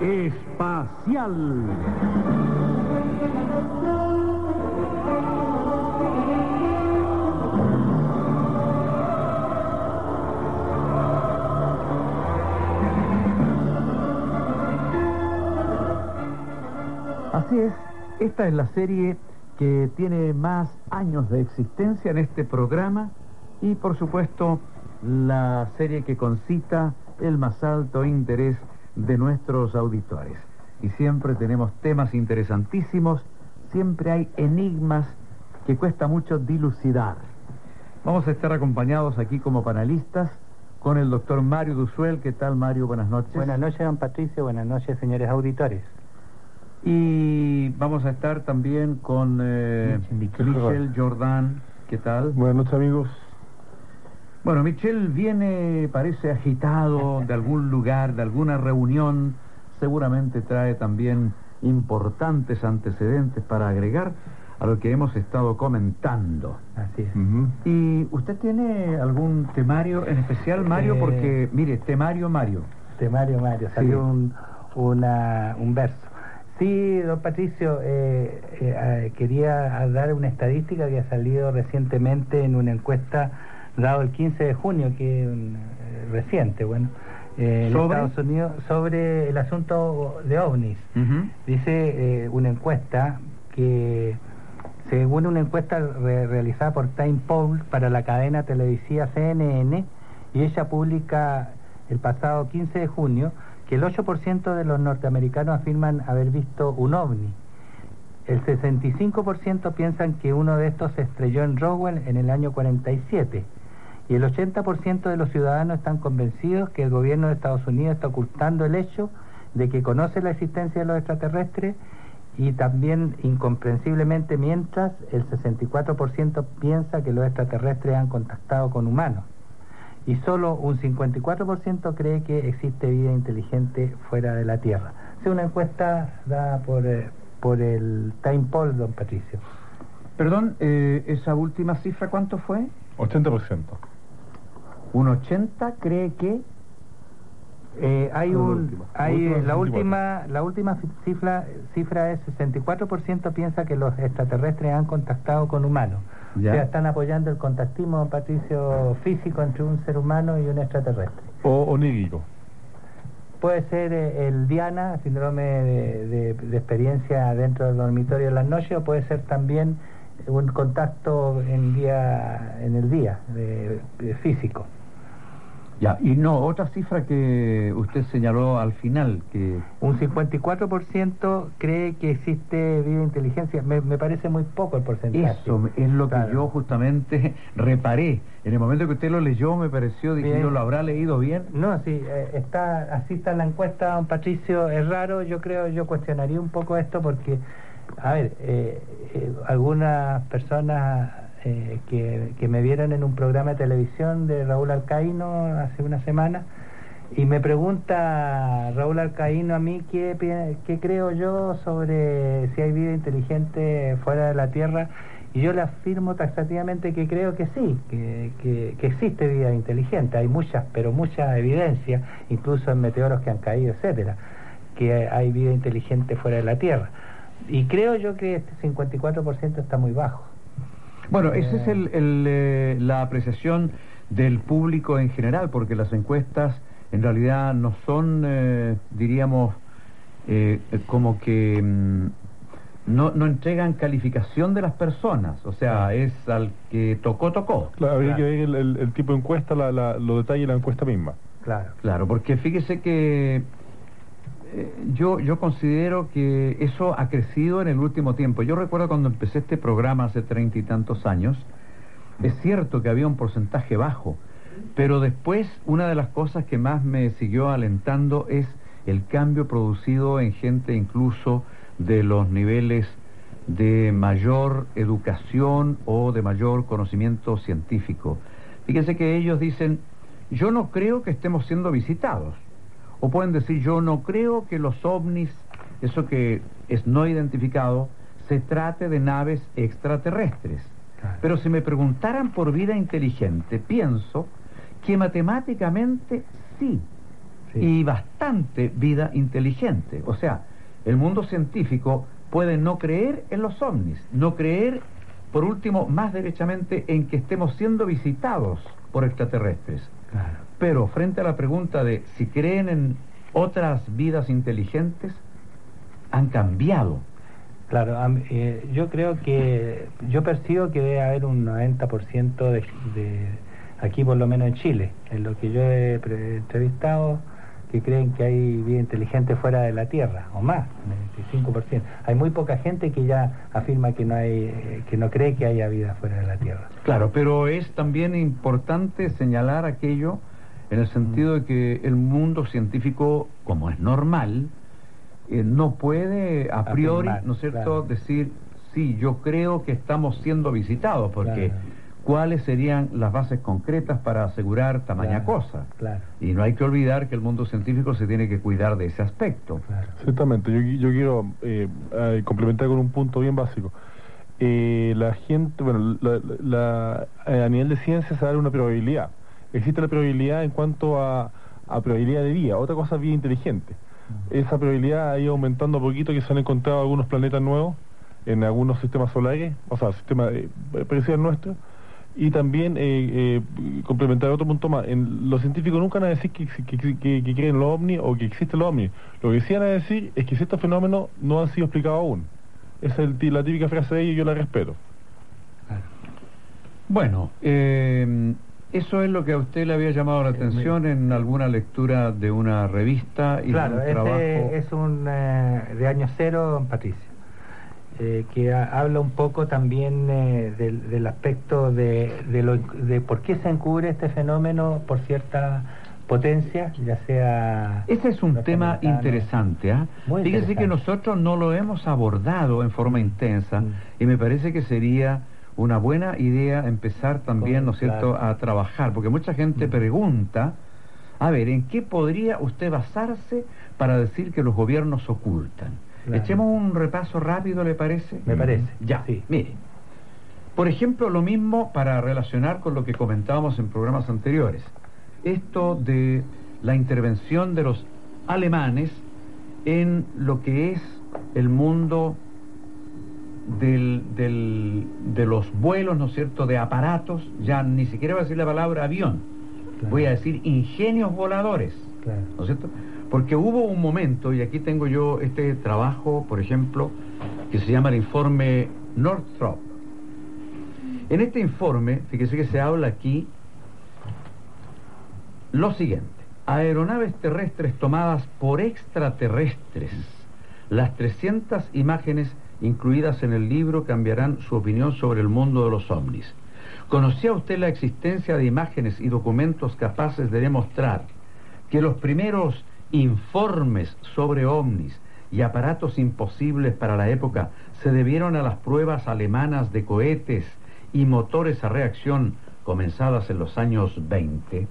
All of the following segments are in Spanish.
Espacial. Así es, esta es la serie que tiene más años de existencia en este programa y por supuesto la serie que concita el más alto interés de nuestros auditores. Y siempre tenemos temas interesantísimos, siempre hay enigmas que cuesta mucho dilucidar. Vamos a estar acompañados aquí como panelistas con el doctor Mario Dusuel. ¿Qué tal Mario? Buenas noches. Buenas noches, don Patricio. Buenas noches, señores auditores. Y vamos a estar también con eh, Michel Michel Jordan. ¿Qué tal? Buenas noches amigos. Bueno, Michel viene, parece agitado de algún lugar, de alguna reunión. Seguramente trae también importantes antecedentes para agregar a lo que hemos estado comentando. Así es. ¿Y usted tiene algún temario en especial, Mario? Eh, Porque, mire, temario, Mario. De Mario Mario, salió un, una- un verso. Sí, don Patricio, eh, eh, eh, quería dar una estadística que ha salido recientemente en una encuesta dado el 15 de junio, que es un, eh, reciente, bueno, eh. Estados Unidos, sobre el asunto de ovnis. Dice eh, una encuesta que, según una encuesta re- realizada por Time Poll para la cadena televisiva CNN, y ella publica el pasado 15 de junio, que el 8% de los norteamericanos afirman haber visto un ovni. El 65% piensan que uno de estos se estrelló en Roswell en el año 47. Y el 80% de los ciudadanos están convencidos que el gobierno de Estados Unidos está ocultando el hecho de que conoce la existencia de los extraterrestres y también incomprensiblemente mientras el 64% piensa que los extraterrestres han contactado con humanos y solo un 54% cree que existe vida inteligente fuera de la Tierra. Es una encuesta dada por, eh, por el Time Poll, don Patricio. Perdón, eh, esa última cifra, ¿cuánto fue? 80%. Un 80 cree que... Eh, hay La un, última. hay, La última, la 64. última, la última cifra, cifra es 64% piensa que los extraterrestres han contactado con humanos. Ya. O sea, están apoyando el contactismo, Patricio, físico entre un ser humano y un extraterrestre. O onírico. Puede ser eh, el Diana, síndrome de, de- de experiencia dentro del dormitorio en las noches, o puede ser también un contacto en día en el día físico. Ya, y no, otra cifra que usted señaló al final, que... Un 54% cree que existe vida e inteligencia. Me, me parece muy poco el porcentaje. Eso es lo que yo justamente reparé. En el momento que usted lo leyó me pareció, dije ¿lo habrá leído bien? No, sí, eh, está, así está la encuesta, don Patricio, es raro, yo creo, yo cuestionaría un poco esto porque, a ver, eh, eh, algunas personas eh, que, me vieron en un programa de televisión de Raúl Alcaíno hace una semana, y me pregunta Raúl Alcaíno a mí qué, qué creo yo sobre si hay vida inteligente fuera de la Tierra, y yo le afirmo taxativamente que creo que sí, que, que- que existe vida inteligente. Hay muchas, pero mucha evidencia, incluso en meteoros que han caído, etcétera, que hay vida inteligente fuera de la Tierra. Y creo yo que este 54% está muy bajo. Bueno, esa es el- el, eh, la apreciación del público en general, porque las encuestas en realidad no son, eh, diríamos, eh, como que mm, no, no entregan calificación de las personas, o sea, es al que tocó, tocó. Claro, habría Claro. que ver el, el- el tipo de encuesta, la, la- los detalles de la encuesta misma. Claro. Claro, porque fíjese que eh, yo, yo considero que eso ha crecido en el último tiempo. Yo recuerdo cuando empecé este programa hace treinta y tantos años, Es cierto que había un porcentaje bajo, pero después una de las cosas que más me siguió alentando es el cambio producido en gente incluso de los niveles de mayor educación o de mayor conocimiento científico. Fíjense que ellos dicen, yo no creo que estemos siendo visitados. O pueden decir, yo no creo que los ovnis, eso que es no identificado, se trate de naves extraterrestres. Claro. Pero si me preguntaran por vida inteligente, pienso que matemáticamente sí, Sí. y bastante vida inteligente. O sea, el mundo científico puede no creer en los ovnis, no creer, por último, más derechamente en que estemos siendo visitados por extraterrestres. Claro. Pero frente a la pregunta de si creen en otras vidas inteligentes, han cambiado. Claro, eh, yo creo que, yo percibo que debe haber un 90% de, de, aquí por lo menos en Chile, en lo que yo he pre- entrevistado, que creen que hay vida inteligente fuera de la Tierra, o más, 95%. Hay muy poca gente que ya afirma que no, hay, eh, que no cree que haya vida fuera de la Tierra. Claro, pero es también importante señalar aquello en el sentido de que el mundo científico, como es normal, eh, no puede a priori, Afirmar, ¿no es cierto?, claro. decir, sí, yo creo que estamos siendo visitados, porque Claro. ¿cuáles serían las bases concretas para asegurar tamaña Claro, cosa? Claro, Y no hay que olvidar que el mundo científico se tiene que cuidar de ese aspecto. claro. Ciertamente, yo, yo quiero eh, eh, complementar con un punto bien básico. Eh, la gente, bueno, la- la- eh, a nivel de ciencia se da una probabilidad. Existe la probabilidad en cuanto a, a probabilidad de vida, otra cosa es vida inteligente. Esa probabilidad ha ido aumentando a poquito que se han encontrado algunos planetas nuevos en algunos sistemas solares, o sea, sistemas eh, parecidos al nuestro. Y también, eh, eh, complementar otro punto más, en, los científicos nunca van a decir que, que, que- que- creen en los ovnis o que existen los ovnis. Lo que sí van a decir es que estos fenómenos no han sido explicados aún. Esa es el la típica frase de ellos y yo la respeto. Bueno, eh, eso es lo que a usted le había llamado la Eh, atención en alguna lectura de una revista y Claro, de un este trabajo. es un eh, de año cero, don Patricio, eh, que ha- habla un poco también eh, del, del aspecto de, de, lo- de por qué se encubre este fenómeno por cierta potencia, ya sea... Ese es un tema interesante. ¿ah? Fíjese que nosotros no lo hemos abordado en forma intensa Mm. y me parece que sería una buena idea empezar también, ¿no es cierto?, claro. a trabajar, porque mucha gente Mm. pregunta, a ver, ¿en qué podría usted basarse para decir que los gobiernos ocultan? Claro. Echemos un repaso rápido, ¿le parece? Me parece, Ya, sí. mire. Por ejemplo, lo mismo para relacionar con lo que comentábamos en programas anteriores. Esto de la intervención de los alemanes en lo que es el mundo del, del- de los vuelos, ¿no es cierto?, de aparatos, ya ni siquiera voy a decir la palabra avión, Claro. voy a decir ingenios voladores. Claro. ¿no es cierto? Porque hubo un momento, y aquí tengo yo este trabajo, por ejemplo, que se llama el informe Northrop. En este informe, fíjese que se habla aquí lo siguiente, aeronaves terrestres tomadas por extraterrestres. Las 300 imágenes incluidas en el libro cambiarán su opinión sobre el mundo de los ovnis. ¿Conocía usted la existencia de imágenes y documentos capaces de demostrar que los primeros informes sobre ovnis y aparatos imposibles para la época se debieron a las pruebas alemanas de cohetes y motores a reacción comenzadas en los años 20?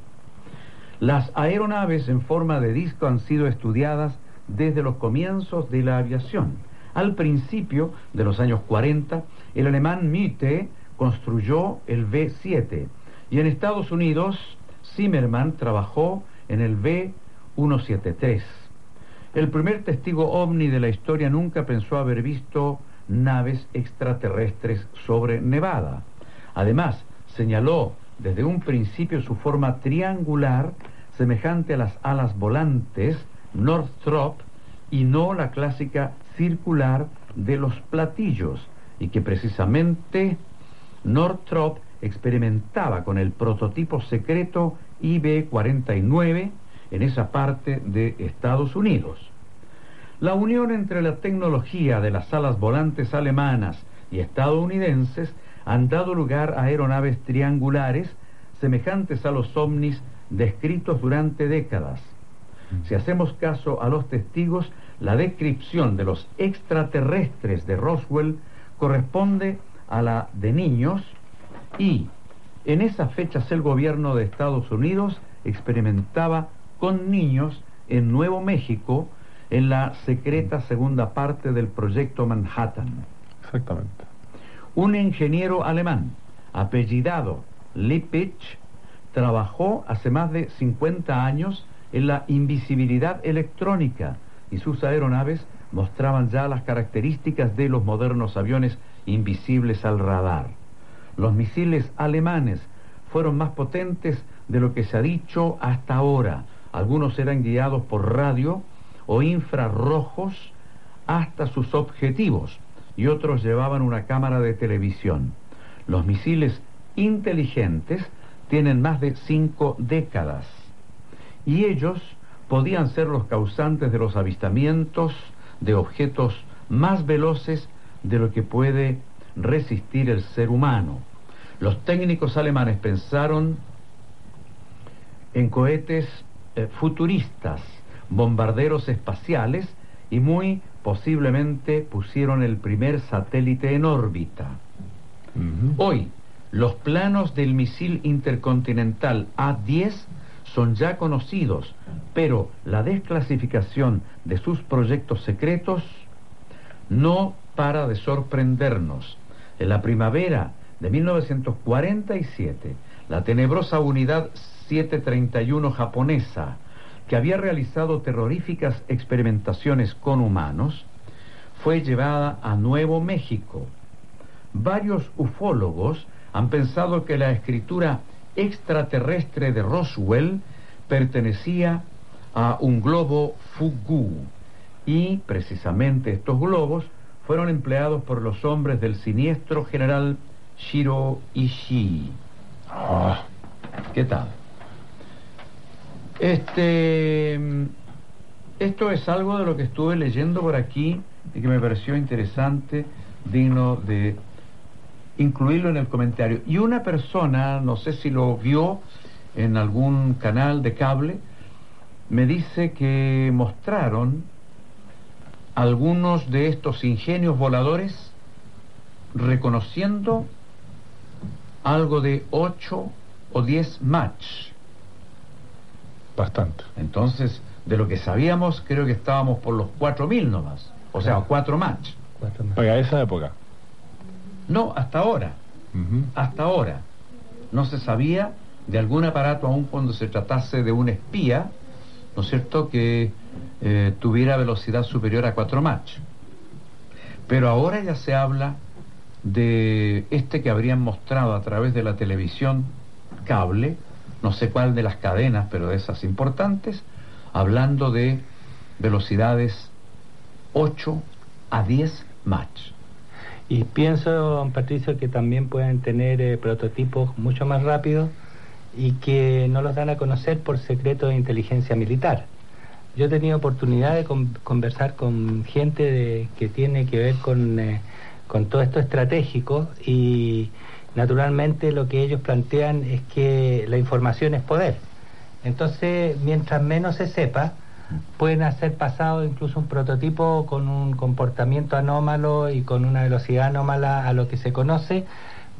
Las aeronaves en forma de disco han sido estudiadas desde los comienzos de la aviación. Al principio de los años 40, el alemán Müte construyó el V-7 y en Estados Unidos Zimmerman trabajó en el V-173. El primer testigo ovni de la historia nunca pensó haber visto naves extraterrestres sobre Nevada. Además, señaló desde un principio su forma triangular, semejante a las alas volantes Northrop, y no la clásica circular de los platillos, y que precisamente Northrop experimentaba con el prototipo secreto IB-49 en esa parte de Estados Unidos. La unión entre la tecnología de las alas volantes alemanas y estadounidenses han dado lugar a aeronaves triangulares semejantes a los ovnis descritos durante décadas. Si hacemos caso a los testigos, la descripción de los extraterrestres de Roswell corresponde a la de niños y en esas fechas el gobierno de Estados Unidos experimentaba con niños en Nuevo México en la secreta segunda parte del proyecto Manhattan. Exactamente. Un ingeniero alemán apellidado Lipich trabajó hace más de 50 años en la invisibilidad electrónica y sus aeronaves mostraban ya las características de los modernos aviones invisibles al radar. Los misiles alemanes fueron más potentes de lo que se ha dicho hasta ahora. Algunos eran guiados por radio o infrarrojos hasta sus objetivos y otros llevaban una cámara de televisión. Los misiles inteligentes tienen más de cinco décadas y ellos podían ser los causantes de los avistamientos de objetos más veloces de lo que puede resistir el ser humano. Los técnicos alemanes pensaron en cohetes eh, futuristas, bombarderos espaciales y muy posiblemente pusieron el primer satélite en órbita. Hoy, los planos del misil intercontinental A-10 son ya conocidos, pero la desclasificación de sus proyectos secretos no para de sorprendernos. En la primavera de 1947, la tenebrosa unidad 731 japonesa, que había realizado terroríficas experimentaciones con humanos, fue llevada a Nuevo México. Varios ufólogos han pensado que la escritura extraterrestre de Roswell pertenecía a un globo Fugu y precisamente estos globos fueron empleados por los hombres del siniestro general Shiro Ishii. Ah, ¿Qué tal? Este, esto es algo de lo que estuve leyendo por aquí y que me pareció interesante, digno de incluirlo en el comentario. Y una persona, no sé si lo vio en algún canal de cable, me dice que mostraron algunos de estos ingenios voladores reconociendo algo de 8 o 10 match. bastante. Entonces, de lo que sabíamos, creo que estábamos por los 4.000 nomás. O sea, 4 match. Para esa época. No, hasta ahora. Hasta ahora. No se sabía de algún aparato, aun cuando se tratase de un espía, ¿no es cierto?, que eh, tuviera velocidad superior a 4 Mach. Pero ahora ya se habla de este que habrían mostrado a través de la televisión cable, no sé cuál de las cadenas, pero de esas importantes, hablando de velocidades 8 a 10 Mach. Y pienso, Patricio, que también pueden tener eh, prototipos mucho más rápidos y que no los dan a conocer por secreto de inteligencia militar. Yo he tenido oportunidad de con- conversar con gente de- que tiene que ver con, eh, con todo esto estratégico y naturalmente lo que ellos plantean es que la información es poder. Entonces, mientras menos se sepa, pueden hacer pasado incluso un prototipo con un comportamiento anómalo y con una velocidad anómala a lo que se conoce,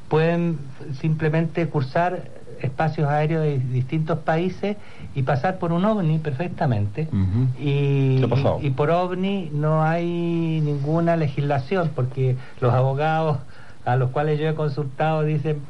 pueden simplemente cursar espacios aéreos de distintos países y pasar por un ovni perfectamente. Y por ovni no hay ninguna legislación porque los abogados a los cuales yo he consultado dicen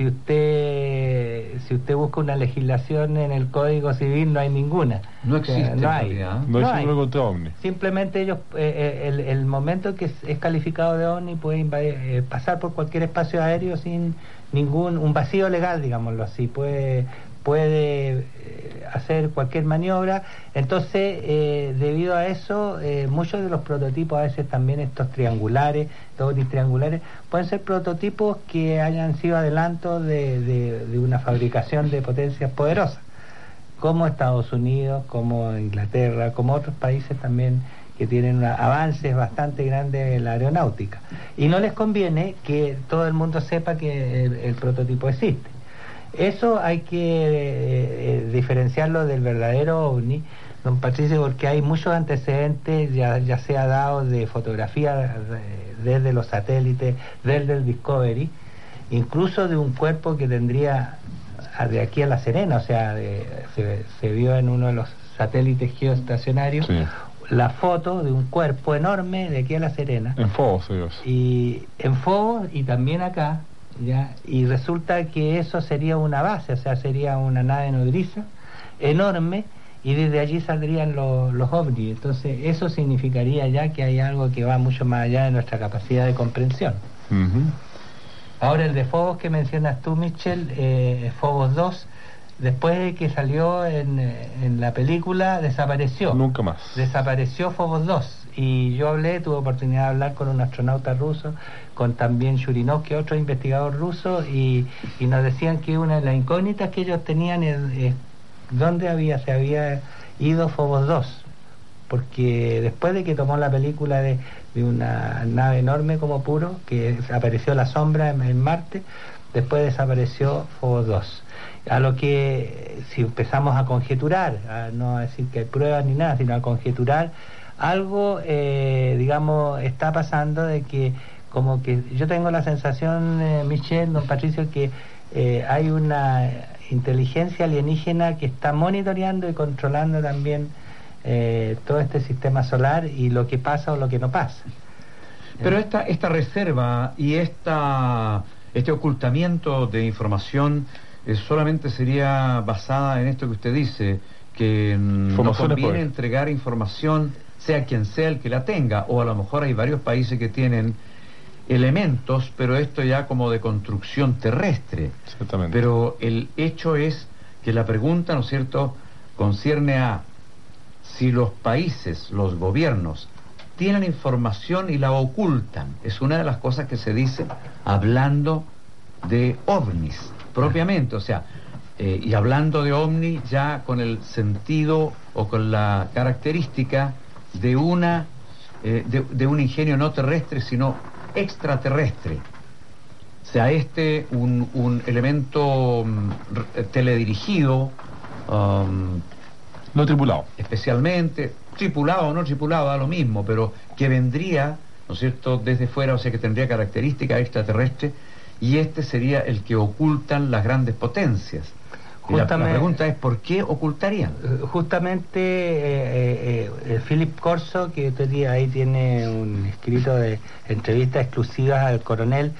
si usted si usted busca una legislación en el Código Civil no hay ninguna. No O sea, existe en no hay. No, No es hay. uno contra ovni. Simplemente ellos, eh, eh, el, el momento que es, es calificado de OVNI puede invadir- eh, pasar por cualquier espacio aéreo sin ningún, un vacío legal, digámoslo así, puede, puede eh, hacer cualquier maniobra. Entonces, eh, debido a eso, eh, muchos de los prototipos, a veces también estos triangulares, OVNIs triangulares, pueden ser prototipos que hayan sido adelantos de, de- de una fabricación de potencias poderosas como Estados Unidos, como Inglaterra, como otros países también que tienen avances bastante grandes en la aeronáutica. Y no les conviene que todo el mundo sepa que el, prototipo existe. Eso hay que eh, eh, diferenciarlo del verdadero ovni, don Patricio, porque hay muchos antecedentes, ya, ya sea dado de fotografía desde los satélites, desde el Discovery, incluso de un cuerpo que tendría de aquí a La Serena, o sea, se, vio en uno de los satélites geoestacionarios la foto de un cuerpo enorme de aquí a La Serena. En Fobos, Y en Fobos y también acá, ¿ya? Y resulta que eso sería una base, o sea, sería una nave nodriza enorme y desde allí saldrían los, los ovnis. Entonces, eso significaría ya que hay algo que va mucho más allá de nuestra capacidad de comprensión. Ahora, el de Fobos que mencionas tú, Michel, eh, Fobos 2, después de que salió en, en, la película, desapareció. Nunca más. Desapareció Fobos 2. Y yo hablé, tuve oportunidad de hablar con un astronauta ruso, con también Shurinovsky, otro investigador ruso, y, y nos decían que una de las incógnitas que ellos tenían es, dónde había, se había ido Fobos 2. Porque después de que tomó la película de, de una nave enorme como puro, que apareció la sombra en, Marte, después desapareció Fobos 2. A lo que, si empezamos a conjeturar, a no decir que hay pruebas ni nada, sino a conjeturar, algo, eh, digamos, está pasando de que, como que yo tengo la sensación, eh, Michelle, don Patricio, que eh, hay una inteligencia alienígena que está monitoreando y controlando también eh, todo este sistema solar y lo que pasa o lo que no pasa. Pero esta, esta reserva y esta, este ocultamiento de información eh, solamente sería basada en esto que usted dice, que no conviene entregar información, sea quien sea el que la tenga, o a lo mejor hay varios países que tienen elementos, pero esto ya como de construcción terrestre. Pero el hecho es que la pregunta, ¿no es cierto?, concierne a si los países, los gobiernos, tienen información y la ocultan. Es una de las cosas que se dice hablando de ovnis propiamente, o sea, eh, y hablando de ovnis ya con el sentido o con la característica de una eh, de, un ingenio no terrestre, sino extraterrestre. O sea, este un, elemento mm, teledirigido, um, no tripulado. Especialmente, tripulado o no tripulado, da lo mismo, pero que vendría, ¿no es cierto?, desde fuera, o sea, que tendría características extraterrestres, y este sería el que ocultan las grandes potencias. La, pregunta es, ¿por qué ocultarían? Eh, justamente eh, eh, Philip Corso, que día ahí tiene un escrito de entrevistas exclusivas al coronel,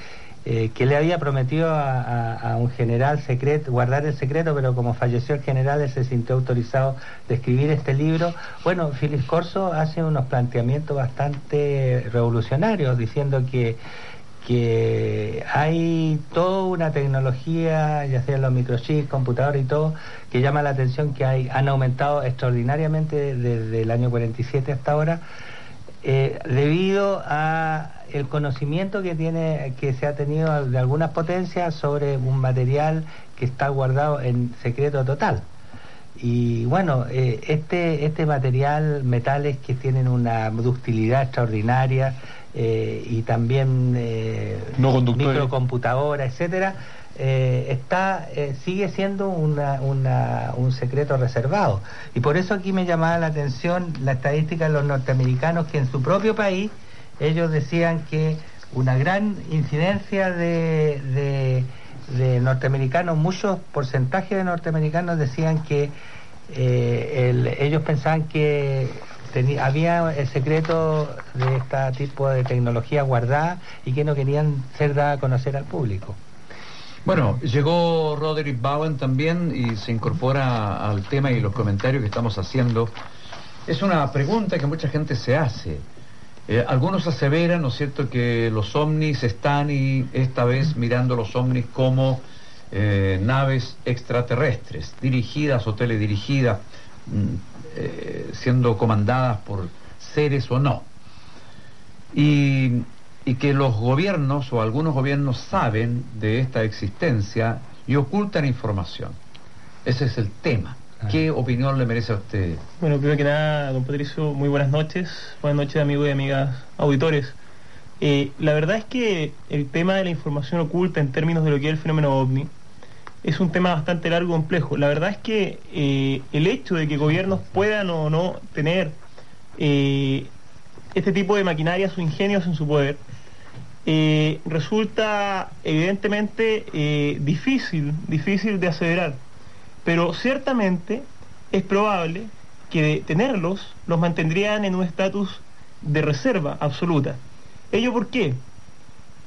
eh, que le había prometido a, un general secreto, guardar el secreto, pero como falleció el general, él se sintió autorizado de escribir este libro. Bueno, Philip Corso hace unos planteamientos bastante revolucionarios, diciendo que, que hay toda una tecnología, ya sea los microchips, computadores y todo, que llama la atención que hay, han aumentado extraordinariamente desde el año 47 hasta ahora, eh, debido a el conocimiento que tiene que se ha tenido de algunas potencias sobre un material que está guardado en secreto total. Y bueno eh, este este material metales que tienen una ductilidad extraordinaria eh, y también eh, microcomputadora etcétera está sigue siendo un secreto reservado. Y por eso aquí me llamaba la atención la estadística de los norteamericanos que en su propio país ellos decían que una gran incidencia de, norteamericanos, muchos porcentajes de norteamericanos decían que eh, ellos pensaban que había el secreto de este tipo de tecnología guardada y que no querían ser dada a conocer al público. Bueno, llegó Roderick Bowen también y se incorpora al tema y los comentarios que estamos haciendo. Es una pregunta que mucha gente se hace. Eh, algunos aseveran, ¿no es cierto?, que los ovnis están y esta vez mirando los ovnis como eh, naves extraterrestres, dirigidas o teledirigidas, mm, eh, siendo comandadas por seres o no. Y, y que los gobiernos o algunos gobiernos saben de esta existencia y ocultan información. Ese es el tema. ¿Qué opinión le merece a usted? Bueno, primero que nada, don Patricio, muy buenas noches. Buenas noches, amigos y amigas auditores. Eh, la verdad es que el tema de la información oculta en términos de lo que es el fenómeno ovni es un tema bastante largo y complejo. La verdad es que eh, el hecho de que gobiernos puedan o no tener eh, este tipo de maquinarias o ingenios en su poder resulta evidentemente difícil, difícil de aseverar. Pero ciertamente es probable que de tenerlos los mantendrían en un estatus de reserva absoluta. ¿Ello por qué?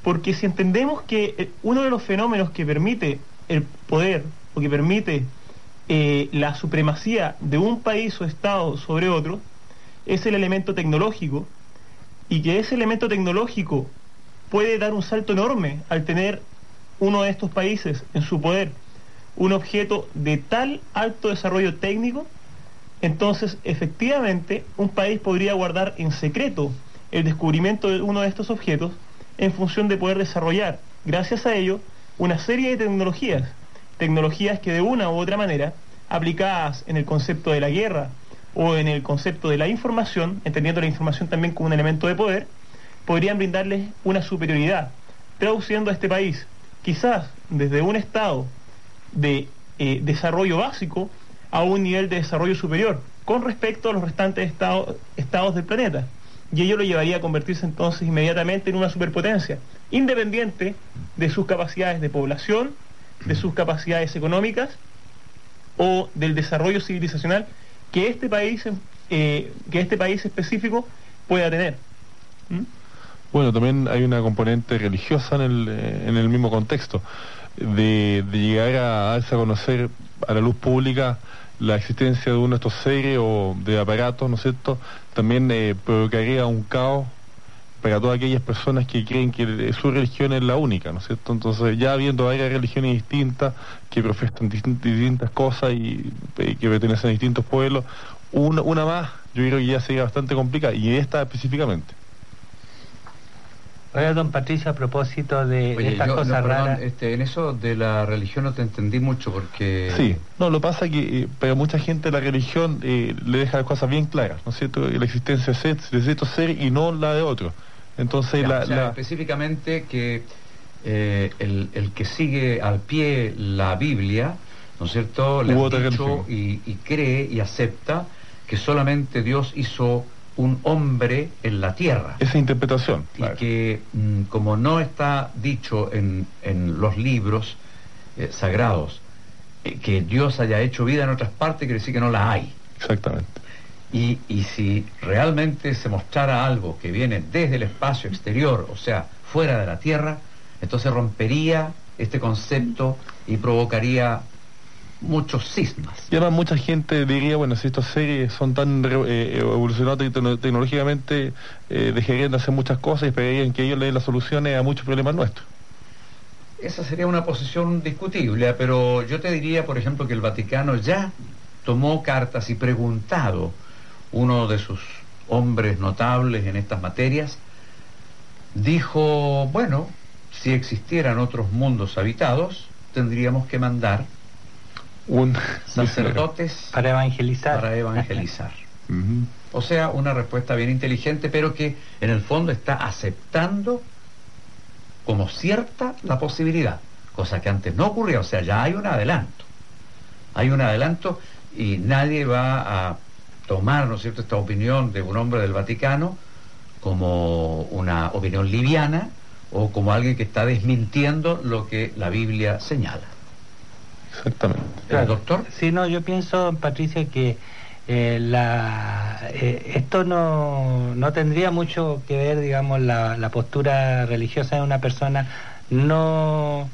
Porque si entendemos que eh, uno de los fenómenos que permite el poder o que permite eh, la supremacía de un país o Estado sobre otro es el elemento tecnológico. Y que ese elemento tecnológico puede dar un salto enorme al tener uno de estos países en su poder un objeto de tal alto desarrollo técnico, entonces efectivamente un país podría guardar en secreto el descubrimiento de uno de estos objetos en función de poder desarrollar, gracias a ello, una serie de tecnologías, tecnologías que de una u otra manera, aplicadas en el concepto de la guerra o en el concepto de la información, entendiendo la información también como un elemento de poder, podrían brindarles una superioridad, traduciendo a este país, quizás desde un estado de eh, desarrollo básico a un nivel de desarrollo superior con respecto a los restantes estados del planeta. Y ello lo llevaría a convertirse entonces inmediatamente en una superpotencia, independiente de sus capacidades de población, de sus capacidades económicas o del desarrollo civilizacional que este país, eh, que este país específico pueda tener. ¿Mm? Bueno, también hay una componente religiosa en el, eh, en el mismo contexto, de, llegar a darse a conocer a la luz pública la existencia de uno de estos seres o de aparatos, ¿no es cierto?, también eh, provocaría un caos para todas aquellas personas que creen que su religión es la única, ¿no es cierto? Entonces, ya habiendo varias religiones distintas que profesan distintas cosas y, eh, que pertenecen a distintos pueblos, una, una más, yo creo que ya sería bastante complicada, y esta específicamente. Oiga, don Patricio, a propósito de estas cosas raras... Este, en eso de la religión no te entendí mucho porque... Sí, no, lo pasa que eh, pero mucha gente la religión eh, le deja las cosas bien claras, ¿no es cierto? La existencia de cierto ser y no la de otro. Entonces, la, específicamente que eh, el, que sigue al pie la Biblia, ¿no es cierto? Le dicho y, y cree y acepta que solamente Dios hizo un hombre en la tierra. Esa interpretación. Y que mm, como no está dicho en, los libros eh, sagrados eh, que Dios haya hecho vida en otras partes, quiere decir que no la hay. Exactamente. Y, y si realmente se mostrara algo que viene desde el espacio exterior, o sea, fuera de la tierra, entonces rompería este concepto y provocaría muchos sismas. Y además mucha gente diría, bueno, si estas series son tan eh, evolucionadas tecnológicamente, eh, dejarían de hacer muchas cosas y esperarían que ellos le den las soluciones a muchos problemas nuestros. Esa sería una posición discutible, pero yo te diría, por ejemplo, que el Vaticano ya tomó cartas y preguntado uno de sus hombres notables en estas materias, dijo, bueno, si existieran otros mundos habitados, tendríamos que mandar un sacerdotes para evangelizar. Para evangelizar. O sea, una respuesta bien inteligente, pero que en el fondo está aceptando como cierta la posibilidad, cosa que antes no ocurría, o sea, ya hay un adelanto. Hay un adelanto y nadie va a tomar, ¿no es cierto?, esta opinión de un hombre del Vaticano como una opinión liviana o como alguien que está desmintiendo lo que la Biblia señala. Exactamente. doctor? Sí, no, yo pienso, Patricia, que eh, la, eh, esto no, no, tendría mucho que ver, digamos, la, la postura religiosa de una persona no,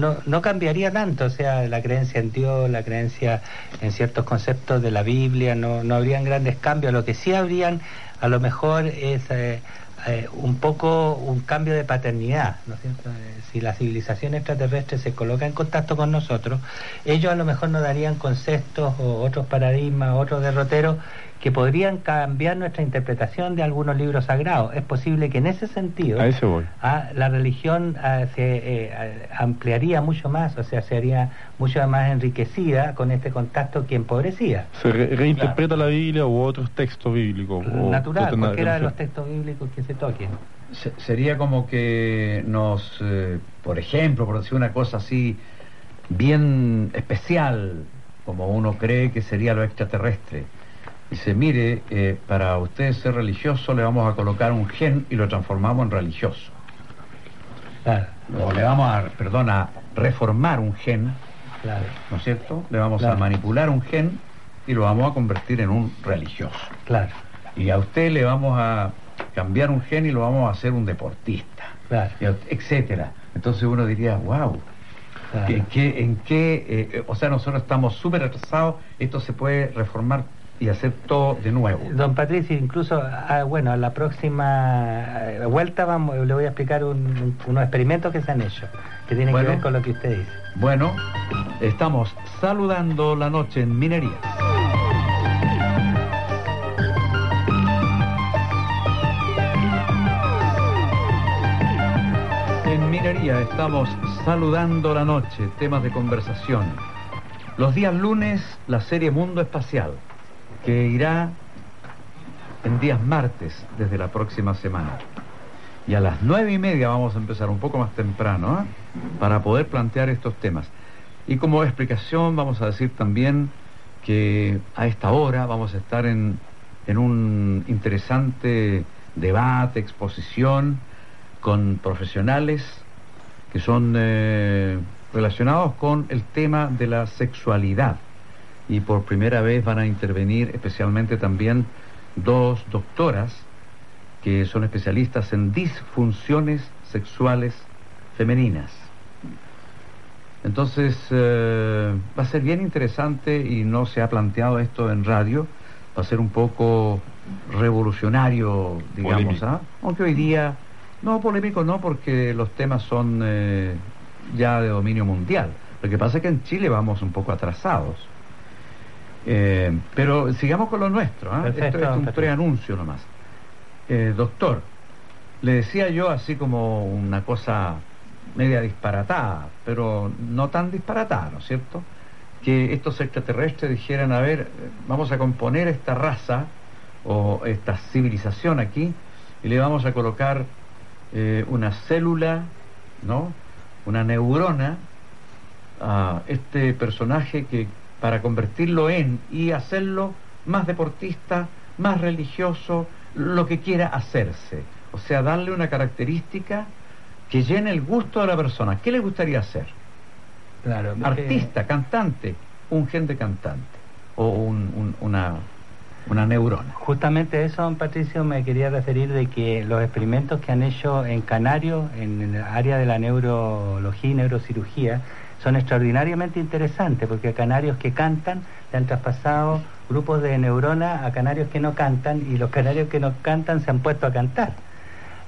no, no, cambiaría tanto, o sea, la creencia en Dios, la creencia en ciertos conceptos de la Biblia, no, no habrían grandes cambios, lo que sí habrían a lo mejor es... Eh, eh, un poco un cambio de paternidad, ¿no es cierto? Eh, si la civilización extraterrestre se coloca en contacto con nosotros, ellos a lo mejor nos darían conceptos o otros paradigmas, otros derroteros que podrían cambiar nuestra interpretación de algunos libros sagrados. Es posible que en ese sentido ah, la religión ah, se eh, ampliaría mucho más, o sea, sería mucho más enriquecida con este contacto que empobrecía. Se reinterpreta la Biblia u otros textos bíblicos. Natural, cualquiera de los textos bíblicos que se toquen. sería como que nos, eh, por ejemplo, por decir una cosa así bien especial, como uno cree que sería lo extraterrestre, Dice, mire, eh, para usted ser religioso le vamos a colocar un gen y lo transformamos en religioso. O le vamos a, perdón, a reformar un gen, ¿no es cierto? Le vamos a manipular un gen y lo vamos a convertir en un religioso. Claro. Y a usted le vamos a cambiar un gen y lo vamos a hacer un deportista. Claro. etcétera. Entonces uno diría, wow, ¿en qué, en qué eh, o sea, nosotros estamos súper atrasados, esto se puede reformar y todo de nuevo. Don Patricio, incluso, ah, bueno, a la próxima eh, vuelta vamos, le voy a explicar unos experimentos que se han hecho, que tienen que ver con lo que usted dice. Bueno, estamos saludando la noche en minería. En minería estamos saludando la noche, temas de conversación. Los días lunes, la serie Mundo Espacial que irá en días martes desde la próxima semana. Y a las nueve y media vamos a empezar un poco más temprano ¿eh? para poder plantear estos temas. Y como explicación vamos a decir también que a esta hora vamos a estar en, en un interesante debate, exposición con profesionales que son eh, relacionados con el tema de la sexualidad y por primera vez van a intervenir especialmente también dos doctoras que son especialistas en disfunciones sexuales femeninas. Entonces eh, va a ser bien interesante y no se ha planteado esto en radio, va a ser un poco revolucionario, digamos, ¿ah? aunque hoy día, no polémico no, porque los temas son eh, ya de dominio mundial. Lo que pasa es que en Chile vamos un poco atrasados. Eh, pero sigamos con lo nuestro. ¿ah? Esto es un preanuncio nomás. Eh, doctor, le decía yo así como una cosa media disparatada, pero no tan disparatada, ¿no es cierto? Que estos extraterrestres dijeran, a ver, vamos a componer esta raza o esta civilización aquí y le vamos a colocar eh, una célula, ¿no? Una neurona a este personaje que para convertirlo en y hacerlo más deportista, más religioso, lo que quiera hacerse. O sea, darle una característica que llene el gusto de la persona. ¿Qué le gustaría hacer? Claro, Artista, cantante, un gente cantante o una, una neurona. Justamente eso, don Patricio, me quería referir de que los experimentos que han hecho en Canario, en el área de la neurología y neurocirugía, son extraordinariamente interesantes porque a canarios que cantan le han traspasado grupos de neuronas a canarios que no cantan y los canarios que no cantan se han puesto a cantar.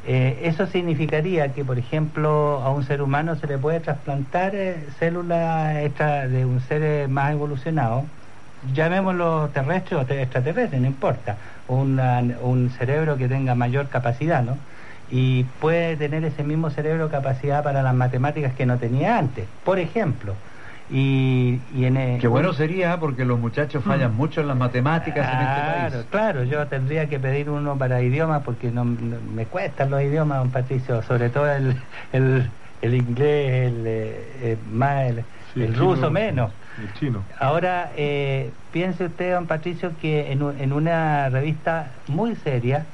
Eh, eso significaría que, por ejemplo, a un ser humano se le puede trasplantar eh, células de un ser eh, más evolucionado, llamémoslo terrestre o extraterrestre, no importa, un cerebro que tenga mayor capacidad, ¿no? Y puede tener ese mismo cerebro capacidad para las matemáticas que no tenía antes, por ejemplo. Y, y en Qué bueno sería porque los muchachos fallan mm. mucho en las matemáticas en este país. Claro, yo tendría que pedir uno para idiomas porque no, me cuestan los idiomas, don Patricio, sobre todo el, el, el inglés, el, eh, más el, ruso menos. El chino. Ahora, eh, piense usted, don Patricio, que en, en una revista muy seria,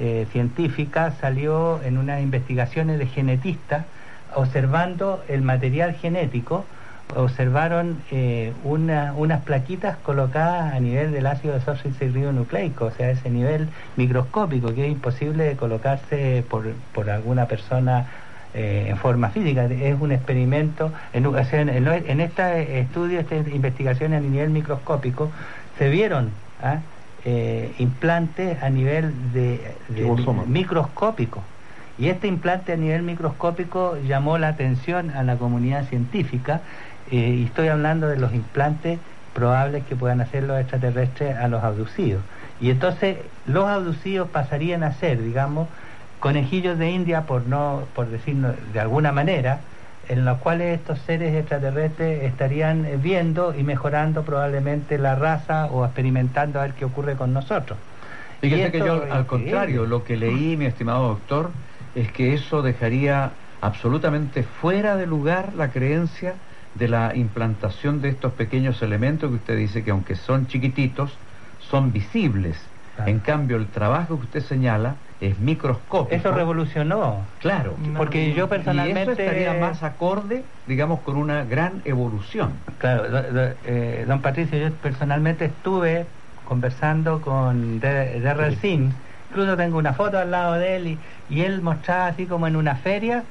eh, científica salió en unas investigaciones de genetistas observando el material genético, observaron eh, unas plaquitas colocadas a nivel del ácido nucleico, o sea, ese nivel microscópico que es imposible de colocarse por, por alguna persona eh, en forma física. Es un experimento, en, en, este estudio, estas investigaciones a nivel microscópico, se vieron ¿ah? Eh, implantes a nivel de, microscópico. Y este implante a nivel microscópico llamó la atención a la comunidad científica eh, y estoy hablando de los implantes probables que puedan hacer los extraterrestres a los abducidos. Y entonces los abducidos pasarían a ser, digamos, conejillos de India, por no, por decirlo de alguna manera, en los cuales estos seres extraterrestres estarían viendo y mejorando probablemente la raza o experimentando a ver qué ocurre con nosotros. Fíjese que yo, al contrario, lo que leí, mi estimado doctor, es que eso dejaría absolutamente fuera de lugar la creencia de la implantación de estos pequeños elementos que usted dice que aunque son chiquititos, son visibles. En cambio, el trabajo que usted señala es microscópico. Eso revolucionó. Claro. Porque yo personalmente... Y eso estaría más acorde, digamos, con una gran evolución. Claro, eh, don Patricio, yo personalmente estuve conversando con Derrell Sims, incluso tengo una foto al lado de él y, y él mostraba así como en una feria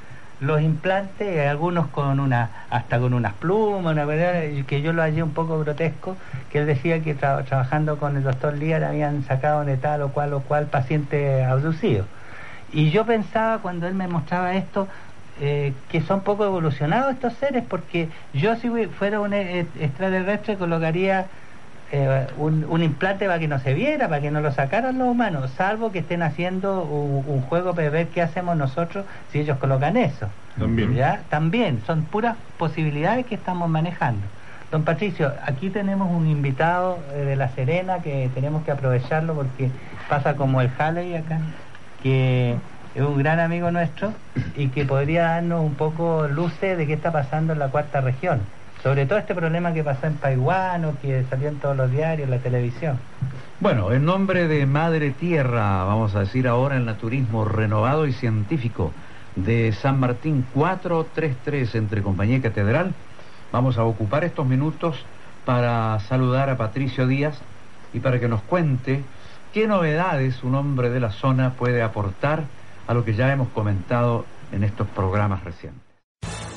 los implantes, algunos con una, hasta con unas plumas, una que yo lo hallé un poco grotesco, que él decía que trabajando con el doctor Liar habían sacado de tal o cual o cual paciente abducido. Y yo pensaba cuando él me mostraba esto, eh, que son poco evolucionados estos seres, porque yo si fuera un e-, extraterrestre colocaría eh, un, implante para que no se viera, para que no lo sacaran los humanos, salvo que estén haciendo un, juego para ver qué hacemos nosotros si ellos colocan eso. También. ¿Ya? También, son puras posibilidades que estamos manejando. Don Patricio, aquí tenemos un invitado eh, de La Serena que tenemos que aprovecharlo porque pasa como el Halley acá, que es un gran amigo nuestro y que podría darnos un poco luces de qué está pasando en la cuarta región sobre todo este problema que pasó en Taiwán o que salió en todos los diarios, la televisión. Bueno, en nombre de Madre Tierra, vamos a decir ahora el naturismo renovado y científico de San Martín 433 entre Compañía y Catedral, vamos a ocupar estos minutos para saludar a Patricio Díaz y para que nos cuente qué novedades un hombre de la zona puede aportar a lo que ya hemos comentado en estos programas recientes.